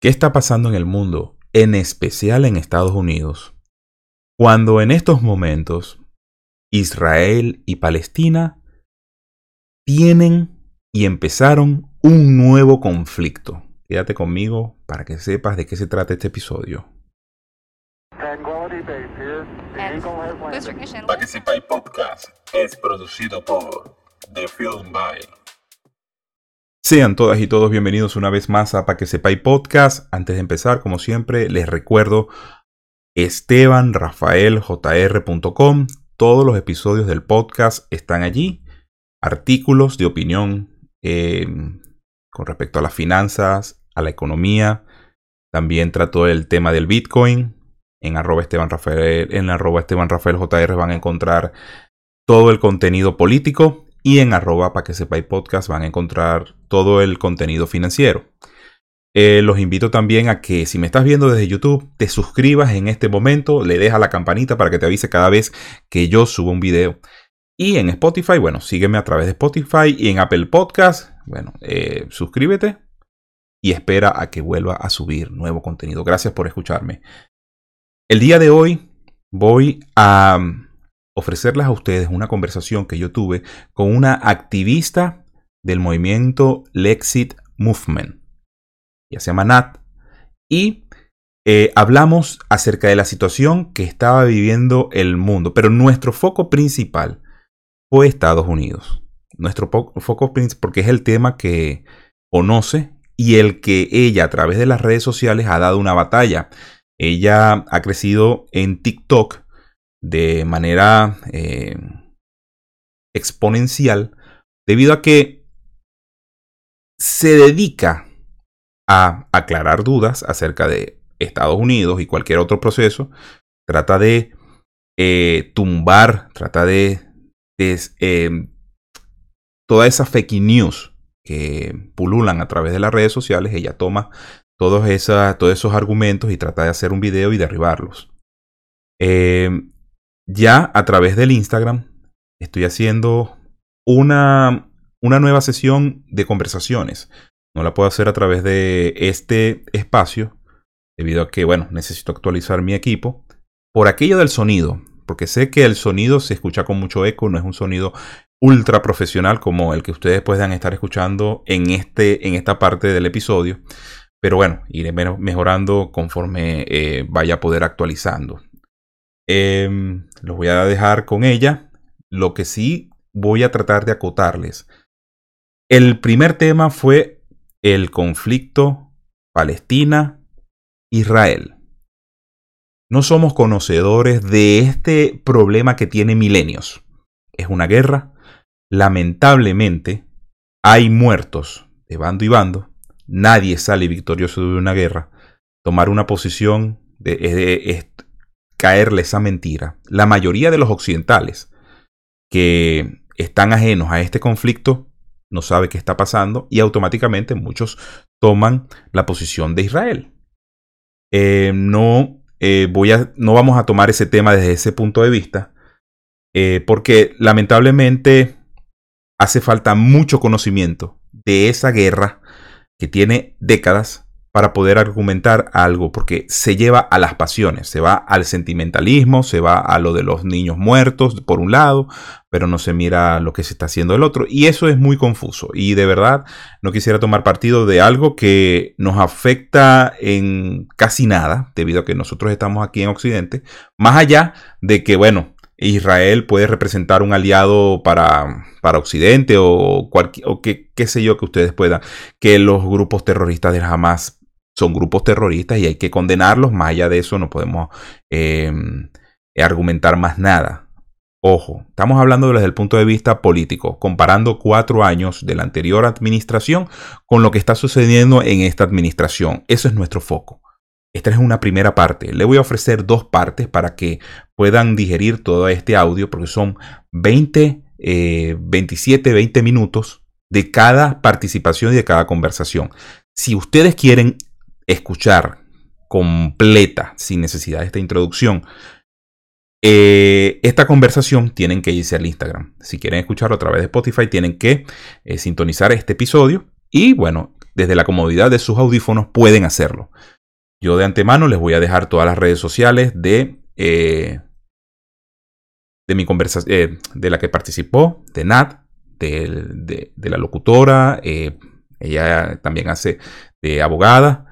¿Qué está pasando en el mundo, en especial en Estados Unidos, cuando en estos momentos Israel y Palestina tienen y empezaron un nuevo conflicto? Quédate conmigo para que sepas de qué se trata este episodio. Para que sepáis podcast es producido por The Film By. Sean todas y todos bienvenidos una vez más a Pa' que sepáis podcast. Antes de empezar, como siempre, les recuerdo estebanrafaeljr.com. Todos los episodios del podcast están allí. Artículos de opinión em, con respecto a las finanzas, a la economía. También trato el tema del Bitcoin. En arroba Esteban en arroba Esteban Jr van a encontrar todo el contenido político y en arroba para que sepáis podcast van a encontrar todo el contenido financiero. Eh, los invito también a que si me estás viendo desde YouTube, te suscribas en este momento, le dejas la campanita para que te avise cada vez que yo subo un video. Y en Spotify, bueno, sígueme a través de Spotify y en Apple Podcast, bueno, eh, suscríbete y espera a que vuelva a subir nuevo contenido. Gracias por escucharme. El día de hoy voy a ofrecerles a ustedes una conversación que yo tuve con una activista del movimiento Lexit Movement. Ya se llama Nat. Y eh, hablamos acerca de la situación que estaba viviendo el mundo. Pero nuestro foco principal fue Estados Unidos. Nuestro foco principal, porque es el tema que conoce y el que ella a través de las redes sociales ha dado una batalla. Ella ha crecido en TikTok de manera eh, exponencial debido a que se dedica a aclarar dudas acerca de Estados Unidos y cualquier otro proceso, trata de eh, tumbar, trata de, em, toda esa fake news que pululan a través de las redes sociales, ella toma todos, todos esos argumentos y trata de hacer un video y derribarlos. Em, ya a través del Instagram estoy haciendo una, una nueva sesión de conversaciones. No la puedo hacer a través de este espacio, debido a que, bueno, necesito actualizar mi equipo. Por aquello del sonido, porque sé que el sonido se escucha con mucho eco, no es un sonido ultra profesional como el que ustedes puedan estar escuchando en, este, en esta parte del episodio. Pero bueno, iré mejorando conforme eh, vaya a poder actualizando. Eh, los voy a dejar con ella. Lo que sí voy a tratar de acotarles. El primer tema fue el conflicto Palestina-Israel. No somos conocedores de este problema que tiene milenios. Es una guerra. Lamentablemente, hay muertos de bando y bando. Nadie sale victorioso de una guerra. Tomar una posición de, de, caerle esa mentira. La mayoría de los occidentales que están ajenos a este conflicto no sabe qué está pasando y automáticamente muchos toman la posición de Israel. Eh, no, eh, voy a, no vamos a tomar ese tema desde ese punto de vista eh, porque lamentablemente hace falta mucho conocimiento de esa guerra que tiene décadas para poder argumentar algo, porque se lleva a las pasiones, se va al sentimentalismo, se va a lo de los niños muertos, por un lado, pero no se mira lo que se está haciendo el otro, y eso es muy confuso, y de verdad no quisiera tomar partido de algo que nos afecta en casi nada, debido a que nosotros estamos aquí en Occidente, más allá de que, bueno, Israel puede representar un aliado para, para Occidente o, cualquier, o que, qué sé yo que ustedes puedan, que los grupos terroristas de Hamas son grupos terroristas y hay que condenarlos. Más allá de eso no podemos em, argumentar más nada. Ojo, estamos hablando desde el punto de vista político, comparando cuatro años de la anterior administración con lo que está sucediendo en esta administración. Eso es nuestro foco. Esta es una primera parte. Le voy a ofrecer dos partes para que puedan digerir todo este audio, porque son 20, 27, 20 minutos de cada participación y de cada conversación. Si ustedes quieren escuchar completa, sin necesidad de esta introducción, eh, esta conversación tienen que irse al Instagram. Si quieren escucharlo a través de Spotify, tienen que eh, sintonizar este episodio. Y bueno, desde la comodidad de sus audífonos pueden hacerlo. Yo de antemano les voy a dejar todas las redes sociales de, eh, de mi conversación, de la que participó, de Nat, de, la locutora, ella también hace de abogada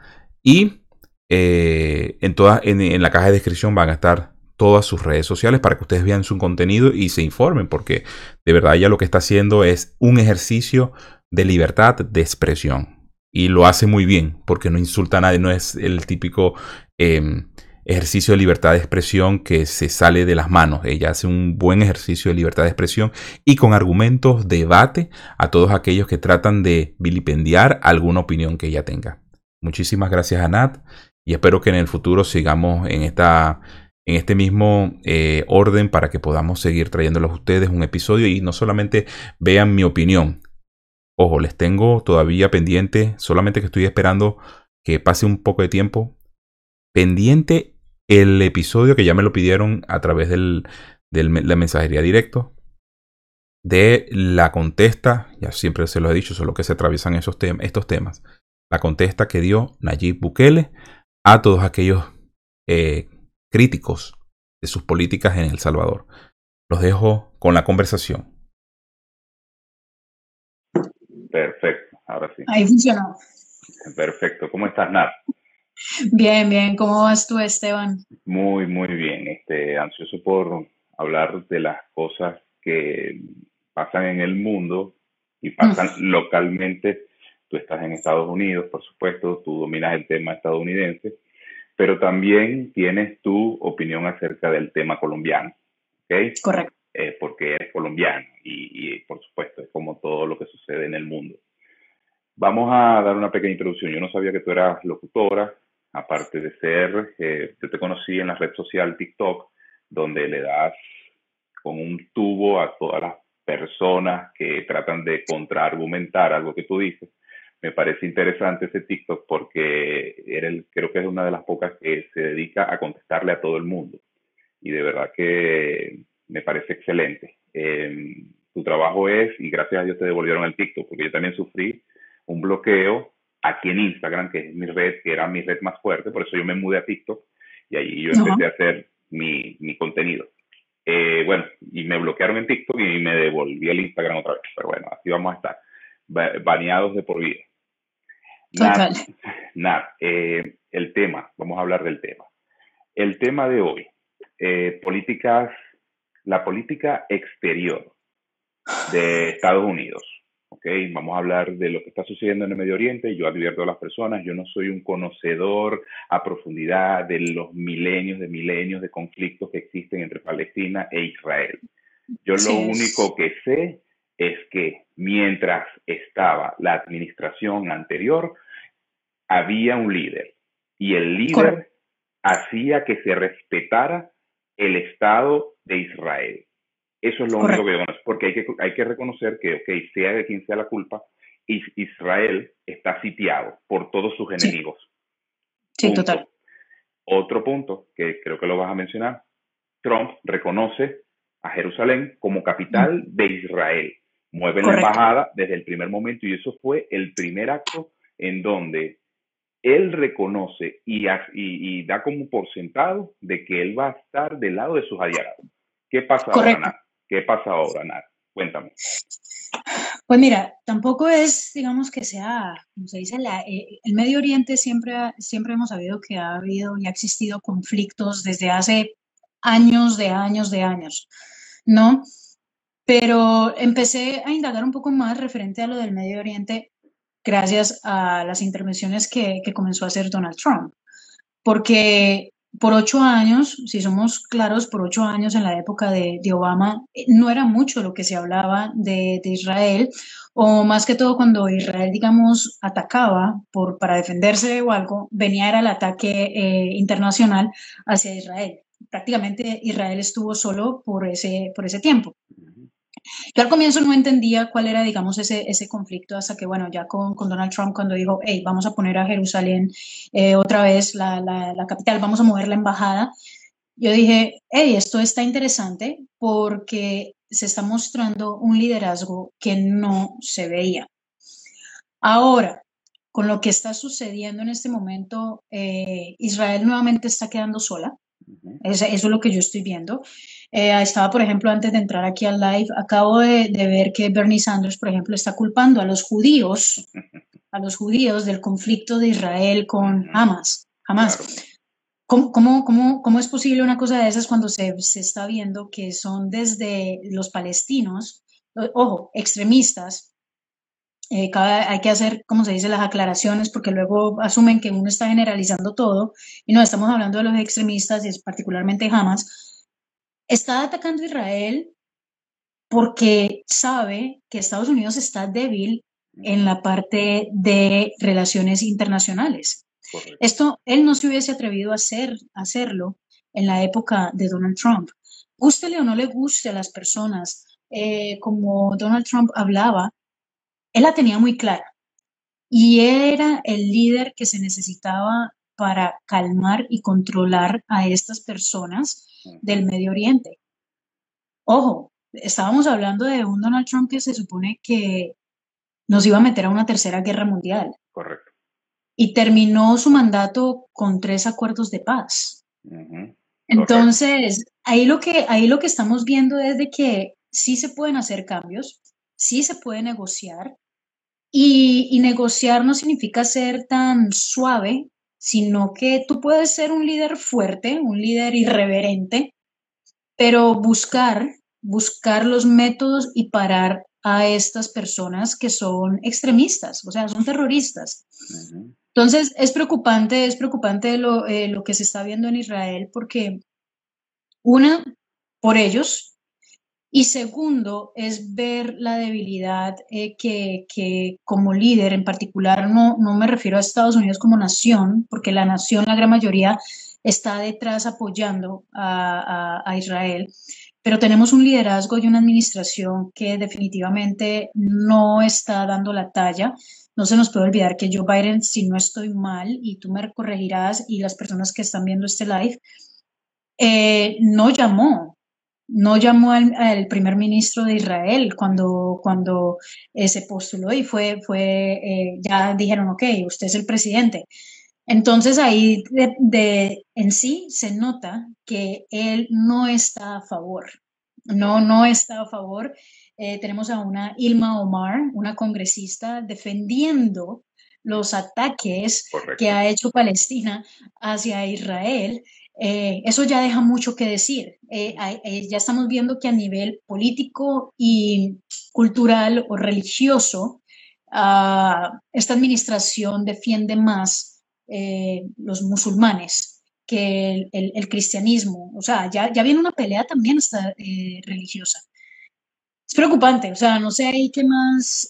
y en, toda, en la caja de descripción van a estar todas sus redes sociales para que ustedes vean su contenido y se informen, porque de verdad ella lo que está haciendo es un ejercicio de libertad de expresión. Y lo hace muy bien, porque no insulta a nadie, no es el típico em, ejercicio de libertad de expresión que se sale de las manos. Ella hace un buen ejercicio de libertad de expresión y con argumentos debate a todos aquellos que tratan de vilipendiar alguna opinión que ella tenga. Muchísimas gracias a Nat y espero que en el futuro sigamos en esta en este mismo eh, orden para que podamos seguir trayéndolos a ustedes un episodio y no solamente vean mi opinión. Ojo, les tengo todavía pendiente, solamente que estoy esperando que pase un poco de tiempo, pendiente el episodio que ya me lo pidieron a través de la mensajería directo de la contesta, ya siempre se lo he dicho, solo que se atraviesan esos estos temas, la contesta que dio Nayib Bukele a todos aquellos eh, críticos de sus políticas en El Salvador. Los dejo con la conversación. Perfecto, ahora sí. Ahí funcionó. Perfecto. ¿Cómo estás, Nat? Bien, bien. ¿Cómo vas tú, Esteban? Muy, muy bien. Este, ansioso por hablar de las cosas que pasan en el mundo y pasan localmente. Tú estás en Estados Unidos, por supuesto, tú dominas el tema estadounidense pero también tienes tu opinión acerca del tema colombiano. ¿ok? Correcto. Eh, porque eres colombiano y, por supuesto es como todo lo que sucede en el mundo. Vamos a dar una pequeña introducción. Yo no sabía que tú eras locutora, aparte de ser, eh, yo te conocí en la red social TikTok, donde le das con un tubo a todas las personas que tratan de contraargumentar algo que tú dices me parece interesante ese TikTok porque era el, creo que es una de las pocas que se dedica a contestarle a todo el mundo. Y de verdad que me parece excelente. Em, tu trabajo es, y gracias a Dios te devolvieron el TikTok, porque yo también sufrí un bloqueo aquí en Instagram, que es mi red, que era mi red más fuerte, por eso yo me mudé a TikTok y ahí yo empecé a hacer mi, mi contenido. Eh, bueno, y me bloquearon en TikTok y me devolví el Instagram otra vez, pero bueno, así vamos a estar baneados de por vida. Nada, eh, el tema, vamos a hablar del tema. El tema de hoy, eh, políticas, la política exterior de Estados Unidos. Okay, vamos a hablar de lo que está sucediendo en el Medio Oriente. Yo advierto a las personas, yo no soy un conocedor a profundidad de los milenios de milenios de conflictos que existen entre Palestina e Israel. Yo lo único que sé es que mientras estaba la administración anterior, había un líder y el líder hacía que se respetara el Estado de Israel. Eso es lo único que vemos, porque hay que, hay que reconocer que, ok, sea de quien sea la culpa, Israel está sitiado por todos sus enemigos. Sí, total. Otro punto que creo que lo vas a mencionar, Trump reconoce a Jerusalén como capital de Israel mueve la embajada desde el primer momento y eso fue el primer acto en donde él reconoce y, y, da como por sentado de que él va a estar del lado de sus aliados. ¿Qué pasa ahora, Nat? ¿Qué pasa ahora, Nat? Cuéntame. Pues mira, tampoco es, digamos, que sea, como se dice, eh, el Medio Oriente siempre, siempre hemos sabido que ha habido y ha existido conflictos desde hace años, de años, de años, ¿no? Pero empecé a indagar un poco más referente a lo del Medio Oriente gracias a las intervenciones que, comenzó a hacer Donald Trump. Porque por ocho años, si somos claros, por ocho años en la época de, Obama, eh, no era mucho lo que se hablaba de, Israel, o más que todo cuando Israel, digamos, atacaba por, para defenderse o algo, venía era el ataque eh, internacional hacia Israel. Prácticamente Israel estuvo solo por ese, por ese tiempo. Yo al comienzo no entendía cuál era, digamos, ese, ese conflicto hasta que, bueno, ya con, con Donald Trump cuando dijo, hey, vamos a poner a Jerusalén eh, otra vez la, la, capital, vamos a mover la embajada, yo dije, hey, esto está interesante porque se está mostrando un liderazgo que no se veía. Ahora, con lo que está sucediendo en este momento, eh, Israel nuevamente está quedando sola. Eso, es lo que yo estoy viendo. Eh, estaba, por ejemplo, antes de entrar aquí al live, acabo de, ver que Bernie Sanders, por ejemplo, está culpando a los judíos, a los judíos del conflicto de Israel con Hamas. Hamas. ¿Cómo, cómo, cómo, es posible una cosa de esas cuando se, se está viendo que son desde los palestinos, ojo, extremistas, eh, hay que hacer, como se dice, las aclaraciones porque luego asumen que uno está generalizando todo y no estamos hablando de los extremistas y es particularmente Hamas. Está atacando a Israel porque sabe que Estados Unidos está débil en la parte de relaciones internacionales. Esto él no se hubiese atrevido a, hacer, hacerlo en la época de Donald Trump. Gústele o no le guste a las personas, eh, como Donald Trump hablaba, él la tenía muy clara y era el líder que se necesitaba para calmar y controlar a estas personas del Medio Oriente. Ojo, estábamos hablando de un Donald Trump que se supone que nos iba a meter a una tercera guerra mundial. Correcto. Y terminó su mandato con tres acuerdos de paz. Entonces, ahí lo, que, ahí lo que estamos viendo es de que sí se pueden hacer cambios, sí se puede negociar, y, negociar no significa ser tan suave, sino que tú puedes ser un líder fuerte, un líder irreverente, pero buscar, buscar los métodos y parar a estas personas que son extremistas, o sea, son terroristas. Entonces, es preocupante, es preocupante lo, eh, lo que se está viendo en Israel porque, una, por ellos, y segundo, es ver la debilidad eh, que, como líder en particular, no, no me refiero a Estados Unidos como nación, porque la nación, la gran mayoría, está detrás apoyando a, a, Israel, pero tenemos un liderazgo y una administración que definitivamente no está dando la talla. No se nos puede olvidar que Joe Biden, si no estoy mal, y tú me corregirás, y las personas que están viendo este live, eh, no llamó no llamó al, primer ministro de Israel cuando, cuando eh, se postuló y fue, fue eh, ya dijeron, ok, usted es el presidente. Entonces ahí de, en sí se nota que él no está a favor, no, no está a favor. Eh, tenemos a una Ilma Omar, una congresista, defendiendo los ataques que ha hecho Palestina hacia Israel eh, eso ya deja mucho que decir. Eh, eh, ya estamos viendo que a nivel político y cultural o religioso, ah, esta administración defiende más los musulmanes que el, cristianismo. O sea, ya, ya viene una pelea también hasta religiosa. Es preocupante, o sea, no sé ahí qué más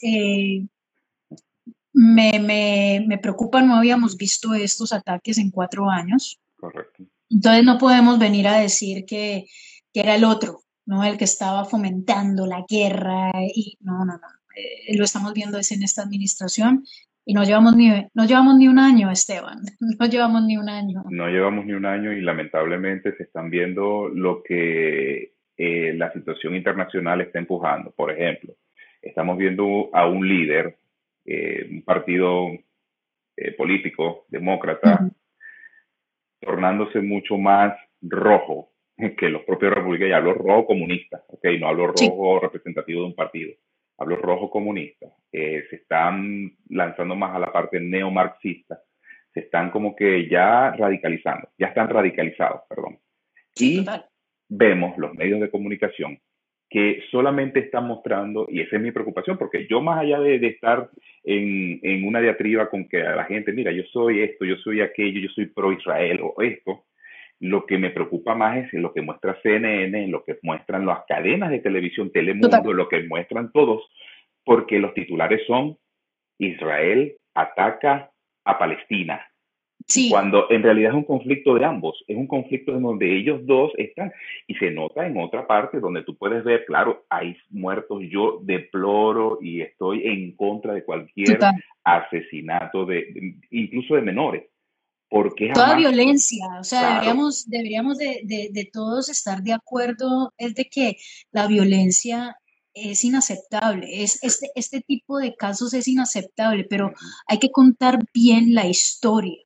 me, me, me preocupa, no habíamos visto estos ataques en cuatro años. Correcto. Entonces no podemos venir a decir que, era el otro, ¿no? El que estaba fomentando la guerra y no, no, no. Eh, lo estamos viendo es en esta administración y no llevamos ni, no llevamos ni un año, Esteban. No llevamos ni un año. No llevamos ni un año y lamentablemente se están viendo lo que eh, la situación internacional está empujando. Por ejemplo, estamos viendo a un líder, eh, un partido político, demócrata, tornándose mucho más rojo que los propios republicanos. Y hablo rojo comunista, ¿ok? No hablo rojo representativo de un partido. Hablo rojo comunista. Eh, se están lanzando más a la parte neomarxista. Se están como que ya radicalizando. Ya están radicalizados, perdón. Y vemos los medios de comunicación que solamente están mostrando, y esa es mi preocupación, porque yo más allá de, estar en, en, una diatriba con que a la gente, mira, yo soy esto, yo soy aquello, yo soy pro Israel o esto, lo que me preocupa más es lo que muestra CNN, lo que muestran las cadenas de televisión, Telemundo, lo que muestran todos, porque los titulares son Israel ataca a Palestina, cuando en realidad es un conflicto de ambos, es un conflicto en donde ellos dos están y se nota en otra parte donde tú puedes ver, claro, hay muertos, yo deploro y estoy en contra de cualquier asesinato, de, incluso de menores. Porque Toda violencia, o sea, deberíamos, deberíamos de, de, de, todos estar de acuerdo, es de que la violencia es inaceptable. Es, este, este tipo de casos es inaceptable, pero hay que contar bien la historia.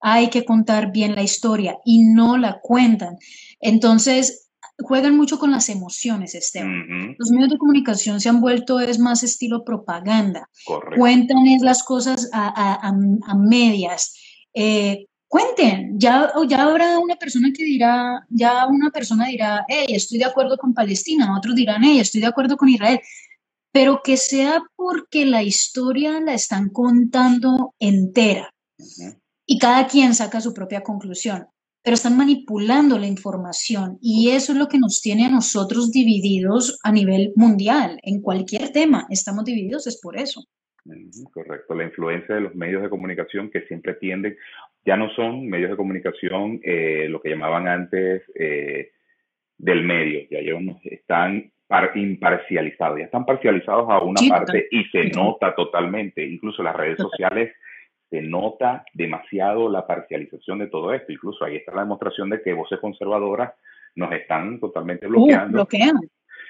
Hay que contar bien la historia y no la cuentan. Entonces, juegan mucho con las emociones, Esteban. Los medios de comunicación se han vuelto es más estilo propaganda. Cuentan es las cosas a, medias. Eh, cuenten, ya, ya habrá una persona que dirá, ya una persona dirá, hey, estoy de acuerdo con Palestina, otros dirán, hey, estoy de acuerdo con Israel, pero que sea porque la historia la están contando entera y cada quien saca su propia conclusión pero están manipulando la información y eso es lo que nos tiene a nosotros divididos a nivel mundial. En cualquier tema estamos divididos, es por eso. Correcto, la influencia de los medios de comunicación que siempre tienden, ya no son medios de comunicación eh, lo que llamaban antes eh, del medio, ya están imparcializados, ya están parcializados a una parte y se nota totalmente, incluso las redes sociales se nota demasiado la parcialización de todo esto. Incluso ahí está la demostración de que voces conservadoras nos están totalmente uh, bloqueando. bloquean.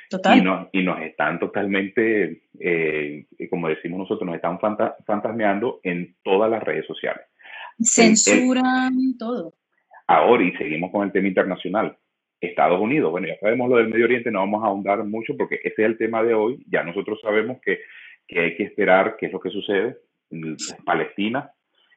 Total. Y, nos, y nos están totalmente, eh, como decimos nosotros, nos están fantasmeando en todas las redes sociales. Censuran todo. Ahora, y seguimos con el tema internacional. Estados Unidos, bueno, ya sabemos lo del Medio Oriente, no vamos a ahondar mucho porque ese es el tema de hoy. Ya nosotros sabemos que, que hay que esperar qué es lo que sucede Palestina.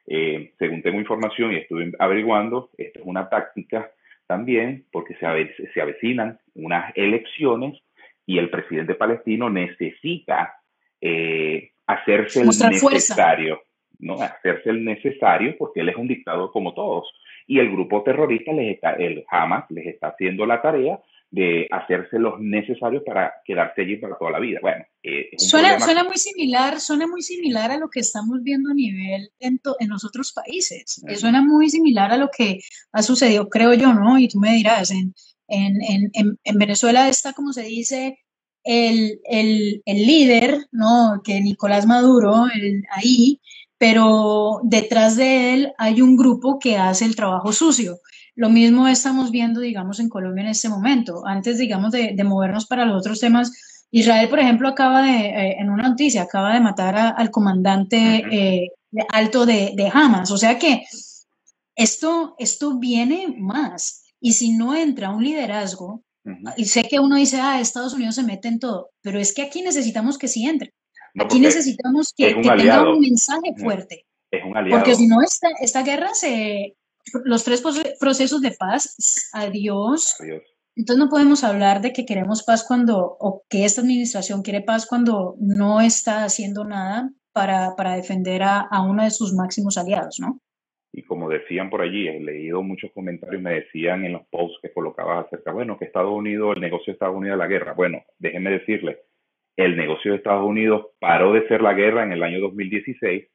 Eh, según tengo información y estuve averiguando, esto es una táctica también porque se, se avecinan unas elecciones y el presidente palestino necesita eh, hacerse el necesario, ¿no? Hacerse el necesario porque él es un dictador como todos. Y el grupo terrorista, les está, el Hamas, les está haciendo la tarea de hacerse los necesarios para quedarse allí para toda la vida. Bueno, eh, suena, suena, muy similar, suena muy similar a lo que estamos viendo a nivel en, en los otros países. Eh, suena muy similar a lo que ha sucedido, creo yo, ¿no? Y tú me dirás, en, en, en, en Venezuela está, como se dice, el, el, el, líder, ¿no? Que Nicolás Maduro, el, ahí, pero detrás de él hay un grupo que hace el trabajo sucio. Lo mismo estamos viendo, digamos, en Colombia en este momento. Antes, digamos, de, movernos para los otros temas, Israel, por ejemplo, acaba de, eh, en una noticia, acaba de matar al comandante eh, alto de, de, Hamas. O sea que esto, esto viene más. Y si no entra un liderazgo, y sé que uno dice, ah, Estados Unidos se mete en todo, pero es que aquí necesitamos que sí entre. aquí necesitamos que, tenga un mensaje fuerte. Es un aliado. Porque si no, esta, esta guerra se, los tres procesos de paz, adiós. Entonces no podemos hablar de que queremos paz cuando, o que esta administración quiere paz cuando no está haciendo nada para, para defender a, a, uno de sus máximos aliados, ¿no? Y como decían por allí, he leído muchos comentarios, me decían en los posts que colocabas acerca, bueno, que Estados Unidos, el negocio de Estados Unidos es la guerra. Bueno, déjenme decirle, el negocio de Estados Unidos paró de ser la guerra en el año 2016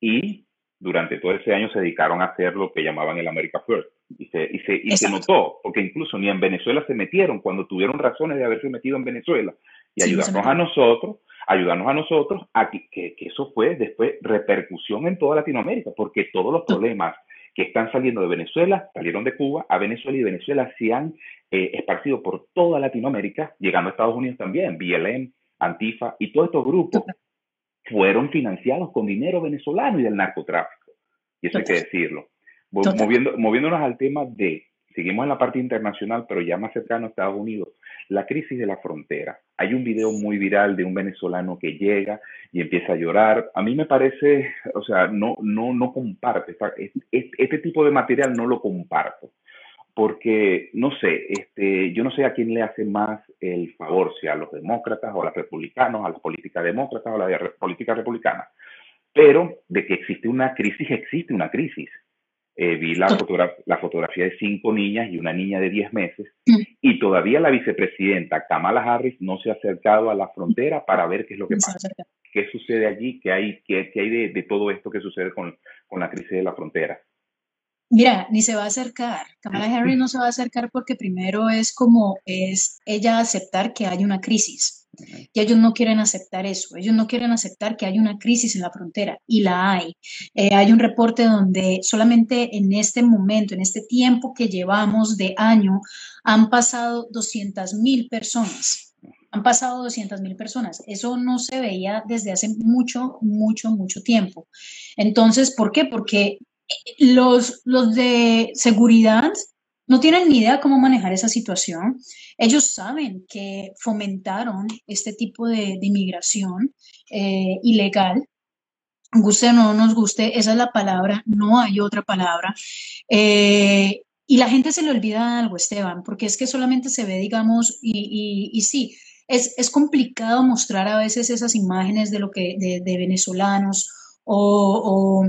y durante todo ese año se dedicaron a hacer lo que llamaban el America First. Y se, y se, y se notó, porque incluso ni en Venezuela se metieron cuando tuvieron razones de haberse metido en Venezuela. Y ayudarnos a nosotros, ayudarnos a nosotros a que, que, eso fue después repercusión en toda Latinoamérica, porque todos los problemas que están saliendo de Venezuela salieron de Cuba a Venezuela y Venezuela se han eh, esparcido por toda Latinoamérica, llegando a Estados Unidos también, BLM, Antifa y todos estos grupos fueron financiados con dinero venezolano y del narcotráfico. Y eso hay que decirlo. Moviendo, moviéndonos al tema de, seguimos en la parte internacional, pero ya más cercano a Estados Unidos, la crisis de la frontera. Hay un video muy viral de un venezolano que llega y empieza a llorar. A mí me parece, o sea, no, no, no comparto. este tipo de material no lo comparto porque, no sé, este, yo no sé a quién le hace más el favor, si a los demócratas o a los republicanos, a la política demócrata o a la política republicana, pero de que existe una crisis, existe una crisis. Eh, vi la, la fotografía de cinco niñas y una niña de diez meses mm. y todavía la vicepresidenta Kamala Harris no se ha acercado a la frontera para ver qué es lo que pasa, qué sucede allí, qué hay, qué, qué hay de, de, todo esto que sucede con, con la crisis de la frontera. Mira, ni se va a acercar. Kamala Harris no se va a acercar porque primero es como es ella aceptar que hay una crisis. Y ellos no quieren aceptar eso. Ellos no quieren aceptar que hay una crisis en la frontera y la hay. Eh, hay un reporte donde solamente en este momento, en este tiempo que llevamos de año, han pasado 200 mil personas han pasado 200 mil personas. Eso no se veía desde hace mucho, mucho, mucho tiempo. Entonces, ¿por qué? Porque los, los de seguridad no tienen ni idea cómo manejar esa situación. Ellos saben que fomentaron este tipo de, inmigración eh, ilegal. Guste o no nos guste, esa es la palabra, no hay otra palabra. Eh, y la gente se le olvida algo, Esteban, porque es que solamente se ve, digamos, y, y, sí, es, es, complicado mostrar a veces esas imágenes de lo que de, de venezolanos o,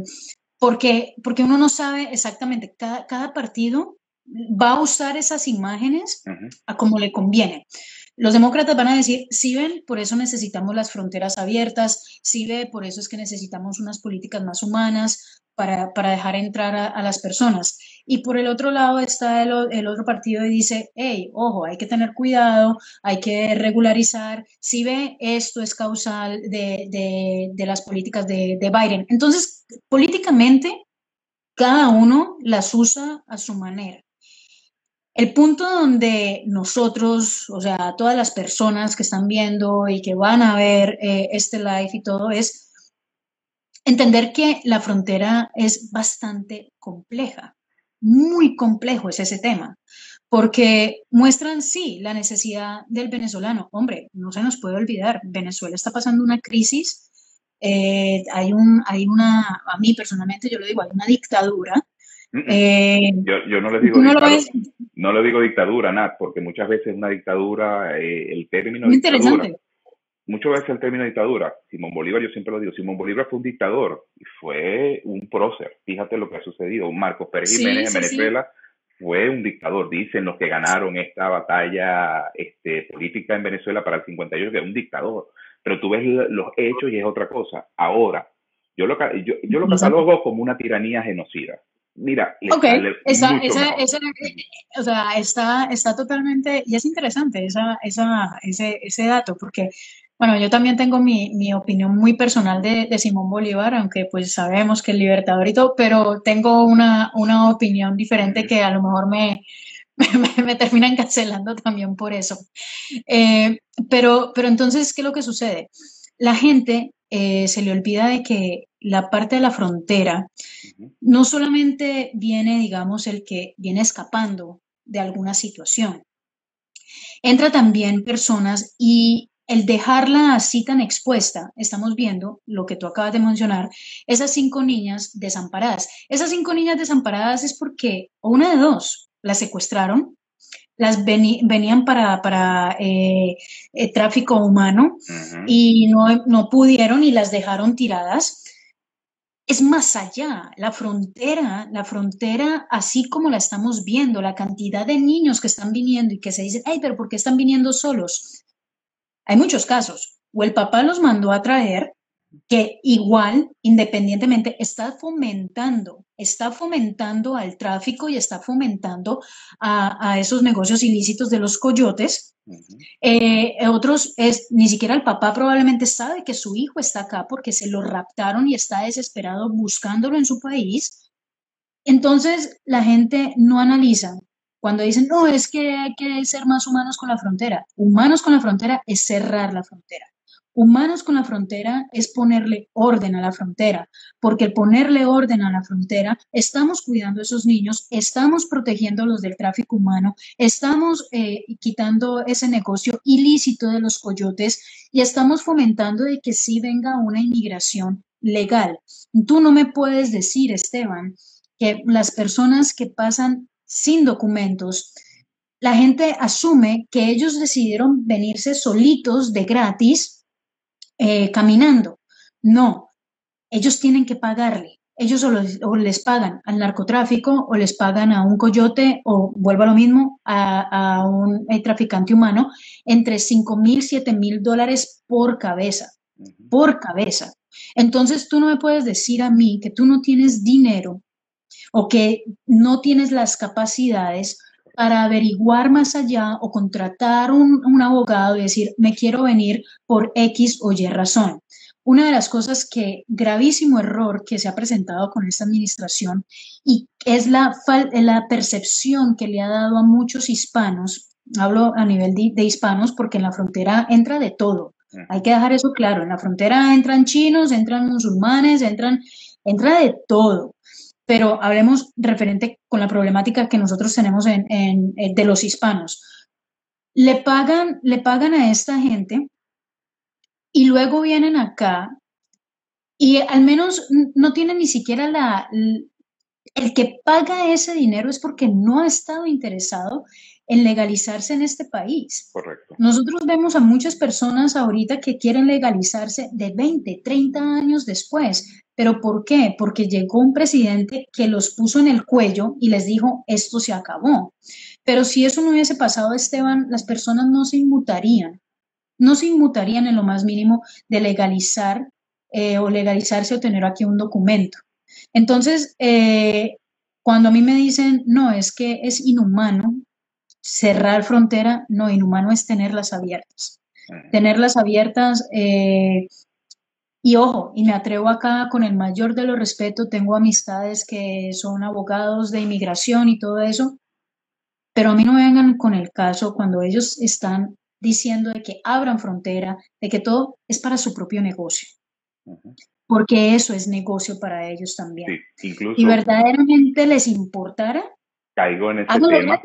porque, porque uno no sabe exactamente, cada, cada partido va a usar esas imágenes a como le conviene. Los demócratas van a decir, si ven, por eso necesitamos las fronteras abiertas, si ve, por eso es que necesitamos unas políticas más humanas para, para dejar entrar a, las personas. Y por el otro lado está el, el, otro partido y dice, hey, ojo, hay que tener cuidado, hay que regularizar, si ve, esto es causal de, de, de las políticas de, de Biden. Entonces, políticamente, cada uno las usa a su manera. El punto donde nosotros, o sea, todas las personas que están viendo y que van a ver eh, este live y todo, es entender que la frontera es bastante compleja, muy complejo es ese tema, porque muestran, sí, la necesidad del venezolano. Hombre, no se nos puede olvidar, Venezuela está pasando una crisis, eh, hay, un, hay una, a mí personalmente yo lo digo, hay una dictadura eh, yo, yo, no les digo no, dictadura, no le digo dictadura, Nat, porque muchas veces una dictadura, eh, el término Muy dictadura, muchas veces el término dictadura, Simón Bolívar, yo siempre lo digo, Simón Bolívar fue un dictador y fue un prócer, fíjate lo que ha sucedido, Marcos Pérez Jiménez en Venezuela fue un dictador, dicen los que ganaron esta batalla este, política en Venezuela para el 58 que era un dictador, pero tú ves los hechos y es otra cosa. Ahora, yo lo, yo, yo lo catalogo como una tiranía genocida. Mira, ok, esa, esa, esa, o sea, está, está totalmente, y es interesante esa, esa, ese, ese dato, porque, bueno, yo también tengo mi, mi opinión muy personal de, de, Simón Bolívar, aunque pues sabemos que el libertador y todo, pero tengo una, una opinión diferente que a lo mejor me, me, me terminan cancelando también por eso. Eh, pero, pero entonces, ¿qué es lo que sucede? La gente eh, se le olvida de que la parte de la frontera no solamente viene, digamos, el que viene escapando de alguna situación. Entra también personas y el dejarla así tan expuesta, estamos viendo lo que tú acabas de mencionar, esas cinco niñas desamparadas. Esas cinco niñas desamparadas es porque, o una de dos, las secuestraron, las venían para, para eh, eh, tráfico humano y no, no pudieron y las dejaron tiradas. Es más allá, la frontera, la frontera, así como la estamos viendo, la cantidad de niños que están viniendo y que se dicen, ay, pero ¿por qué están viniendo solos? Hay muchos casos. O el papá los mandó a traer que igual, independientemente, está fomentando, está fomentando al tráfico y está fomentando a, esos negocios ilícitos de los coyotes. Eh, otros es, ni siquiera el papá probablemente sabe que su hijo está acá porque se lo raptaron y está desesperado buscándolo en su país. Entonces, la gente no analiza. Cuando dicen, no, es que hay que ser más humanos con la frontera. Humanos con la frontera es cerrar la frontera Humanos con la frontera es ponerle orden a la frontera, porque el ponerle orden a la frontera, estamos cuidando a esos niños, estamos protegiéndolos del tráfico humano, estamos eh, quitando ese negocio ilícito de los coyotes y estamos fomentando de que sí venga una inmigración legal. Tú no me puedes decir, Esteban, que las personas que pasan sin documentos, la gente asume que ellos decidieron venirse solitos de gratis eh, caminando. No, ellos tienen que pagarle. Ellos o, les pagan al narcotráfico o les pagan a un coyote o, vuelvo a lo mismo, a, un eh, traficante humano entre 5 mil, 7 mil dólares por cabeza. Por cabeza. Entonces tú no me puedes decir a mí que tú no tienes dinero o que no tienes las capacidades para averiguar más allá o contratar un, un abogado y decir, me quiero venir por X o Y razón. Una de las cosas que, gravísimo error que se ha presentado con esta administración y es la, la percepción que le ha dado a muchos hispanos hablo a nivel de, hispanos, porque en la frontera entra de todo. Hay que dejar eso claro. En la frontera entran chinos, entran musulmanes, entran, entra de todo. Pero hablemos referente con la problemática que nosotros tenemos en, de los hispanos. Le pagan, le pagan a esta gente y luego vienen acá y al menos no tienen ni siquiera la, el que paga ese dinero es porque no ha estado interesado en legalizarse en este país. Correcto. Nosotros vemos a muchas personas ahorita que quieren legalizarse de 20, 30 años después. ¿Pero por qué? Porque llegó un presidente que los puso en el cuello y les dijo, esto se acabó. Pero si eso no hubiese pasado, Esteban, las personas no se inmutarían. No se inmutarían en lo más mínimo de legalizar eh, o legalizarse o tener aquí un documento. Entonces, eh, cuando a mí me dicen, no, es que es inhumano cerrar frontera, no, inhumano es tenerlas abiertas. Tenerlas abiertas, eh, y ojo, y me atrevo acá con el mayor de los respetos, tengo amistades que son abogados de inmigración y todo eso, pero a mí no me vengan con el caso cuando ellos están diciendo de que abran frontera, de que todo es para su propio negocio. Porque eso es negocio para ellos también. y verdaderamente les importara, caigo en ese tema,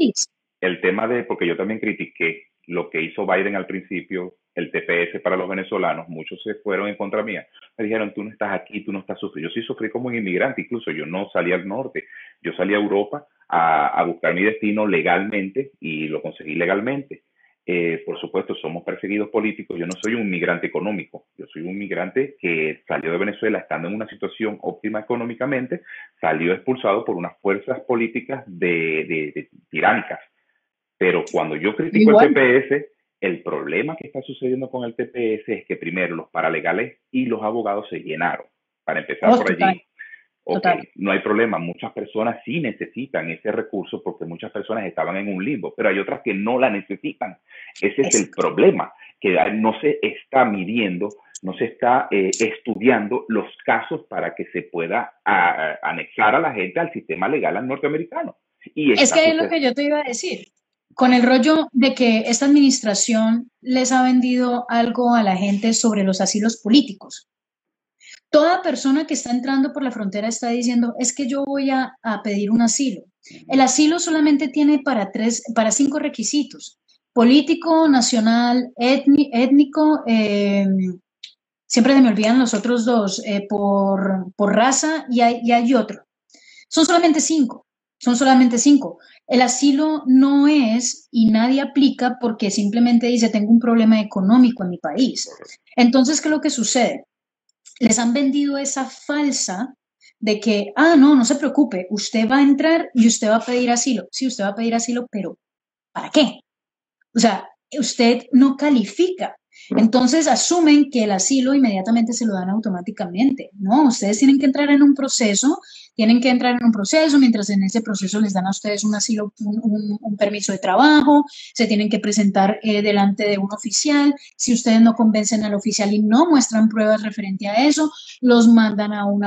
el tema de, porque yo también critiqué lo que hizo Biden al principio, el TPS para los venezolanos, muchos se fueron en contra mía. Me dijeron, tú no estás aquí, tú no estás sufriendo. Yo sí sufrí como un inmigrante, incluso yo no salí al norte, yo salí a Europa a, a buscar mi destino legalmente y lo conseguí legalmente. Eh, por supuesto, somos perseguidos políticos. Yo no soy un migrante económico, yo soy un migrante que salió de Venezuela estando en una situación óptima económicamente, salió expulsado por unas fuerzas políticas de, tiránicas. Pero cuando yo critico el TPS, el problema que está sucediendo con el TPS es que primero los paralegales y los abogados se llenaron. Para empezar por allí, Ok, no hay problema. Muchas personas sí necesitan ese recurso porque muchas personas estaban en un limbo, pero hay otras que no la necesitan. Ese es, el problema, que no se está midiendo, no se está eh, estudiando los casos para que se pueda anexar a la gente al sistema legal norteamericano. Y es que es lo que yo te iba a decir. Con el rollo de que esta administración les ha vendido algo a la gente sobre los asilos políticos. Toda persona que está entrando por la frontera está diciendo, es que yo voy a, pedir un asilo. El asilo solamente tiene para, tres, para cinco requisitos. Político, nacional, étnico, em, siempre se me olvidan los otros dos, eh, por, raza y hay, y hay otro. Son solamente cinco, son solamente cinco. El asilo no es y nadie aplica porque simplemente dice, tengo un problema económico en mi país. Entonces, ¿qué es lo que sucede? les han vendido esa falsa de que, ah, no, no se preocupe, usted va a entrar y usted va a pedir asilo. Sí, usted va a pedir asilo, pero ¿para qué? O sea, usted no califica. Entonces asumen que el asilo inmediatamente se lo dan automáticamente. No, ustedes tienen que entrar en un proceso, tienen que entrar en un proceso, mientras en ese proceso les dan a ustedes un asilo, un, permiso de trabajo, se tienen que presentar eh, delante de un oficial. Si ustedes no convencen al oficial y no muestran pruebas referente a eso, los mandan a, un,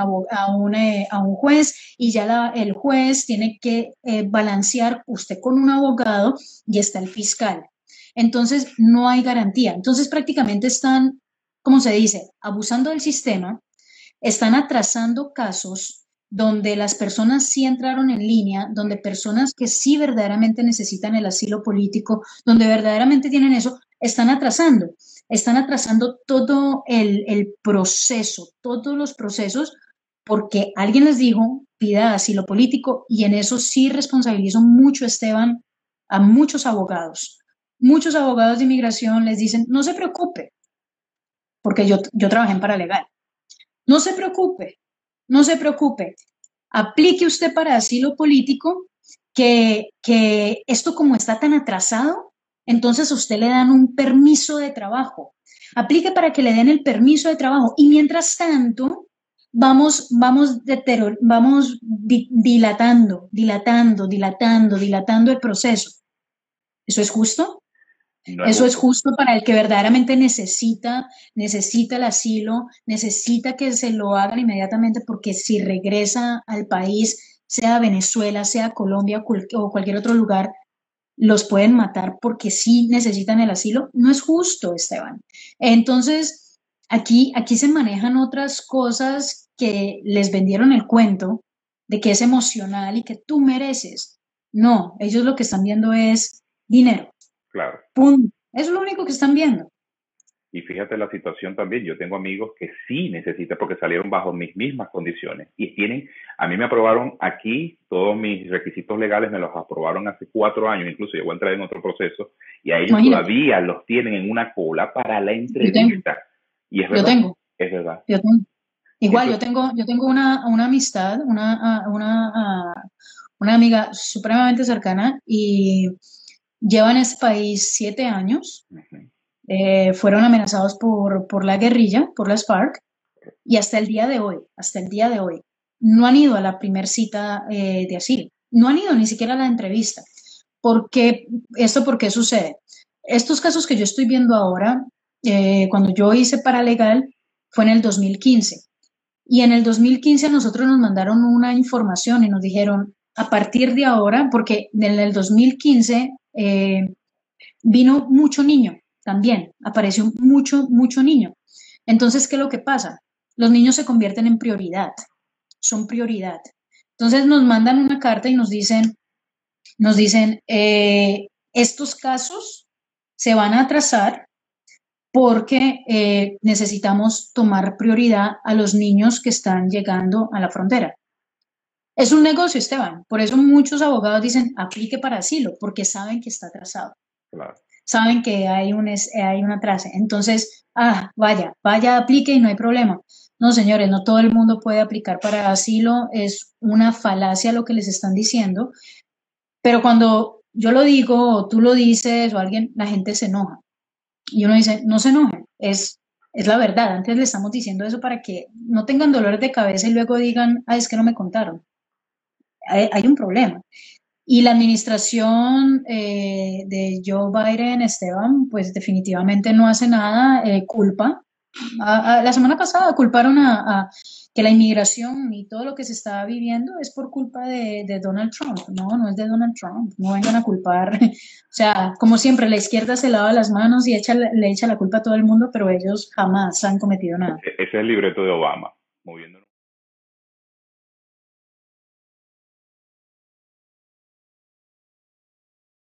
eh, a un juez y ya el juez tiene que eh, balancear usted con un abogado y está el fiscal. Entonces, no hay garantía. Entonces, prácticamente están, como se dice, abusando del sistema, están atrasando casos donde las personas sí entraron en línea, donde personas que sí verdaderamente necesitan el asilo político, donde verdaderamente tienen eso, están atrasando. Están atrasando todo el, proceso, todos los procesos, porque alguien les dijo, pida asilo político, y en eso sí responsabilizo mucho, Esteban, a muchos abogados muchos abogados de inmigración les dicen, no se preocupe, porque yo, yo trabajé en paralegal, no se preocupe, no se preocupe, aplique usted para asilo político, que, que esto como está tan atrasado, entonces a usted le dan un permiso de trabajo. Aplique para que le den el permiso de trabajo y mientras tanto vamos, vamos, vamos dilatando, dilatando, dilatando, dilatando el proceso. ¿Eso es justo? Eso es justo para el que verdaderamente necesita, necesita el asilo, necesita que se lo hagan inmediatamente porque si regresa al país, sea Venezuela, sea Colombia o cualquier otro lugar, los pueden matar porque sí necesitan el asilo. No es justo, Esteban. Entonces, aquí, aquí se manejan otras cosas que les vendieron el cuento de que es emocional y que tú mereces. No, ellos lo que están viendo es dinero. Claro. Punto. Es lo único que están viendo. Y fíjate la situación también, yo tengo amigos que sí necesitan porque salieron bajo mis mismas condiciones y tienen, a mí me aprobaron aquí, todos mis requisitos legales me los aprobaron hace cuatro años, incluso yo voy a entrar en otro proceso y a ellos todavía los tienen en una cola para la entrevista. Y es verdad. Yo tengo. Es verdad. Yo tengo. Igual, yo tengo, yo tengo una, una amistad, una, una, una amiga supremamente cercana y lleva en este país siete años. Eh, fueron amenazados por, por la guerrilla, por las FARC, y hasta el día de hoy, hasta el día de hoy, no han ido a la primer cita eh, de asilo, no han ido ni siquiera a la entrevista. ¿Por qué? ¿Esto por qué sucede? Estos casos que yo estoy viendo ahora, eh, cuando yo hice paralegal, fue en el 2015. Y en el 2015 a nosotros nos mandaron una información y nos dijeron, a partir de ahora, porque en el 2015 vino mucho niño también apareció mucho, mucho niño. Entonces, ¿qué es lo que pasa? Los niños se convierten en prioridad, son prioridad. Entonces nos mandan una carta y nos dicen, nos dicen, eh, estos casos se van a atrasar porque eh, necesitamos tomar prioridad a los niños que están llegando a la frontera. Es un negocio, Esteban. Por eso muchos abogados dicen, aplique para asilo, porque saben que está atrasado. Claro saben que hay un, hay una atraso. Entonces, ah, vaya, vaya, aplique y no hay problema. No, señores, no todo el mundo puede aplicar para asilo, es una falacia lo que les están diciendo, pero cuando yo lo digo o tú lo dices o alguien, la gente se enoja. Y uno dice, no se enojen, es, es la verdad. Antes le estamos diciendo eso para que no tengan dolores de cabeza y luego digan, ah, es que no me contaron. Hay un problema. Y la administración eh, de Joe Biden, Esteban, pues definitivamente no hace nada, eh, culpa. la semana pasada culparon a, que la inmigración y todo lo que se está viviendo es por culpa de, Donald Trump. No, no es de Donald Trump. No vengan a culpar. o sea, como siempre, la izquierda se lava las manos y echa, le echa la culpa a todo el mundo, pero ellos jamás han cometido nada. Ese es el libreto de Obama, moviéndonos.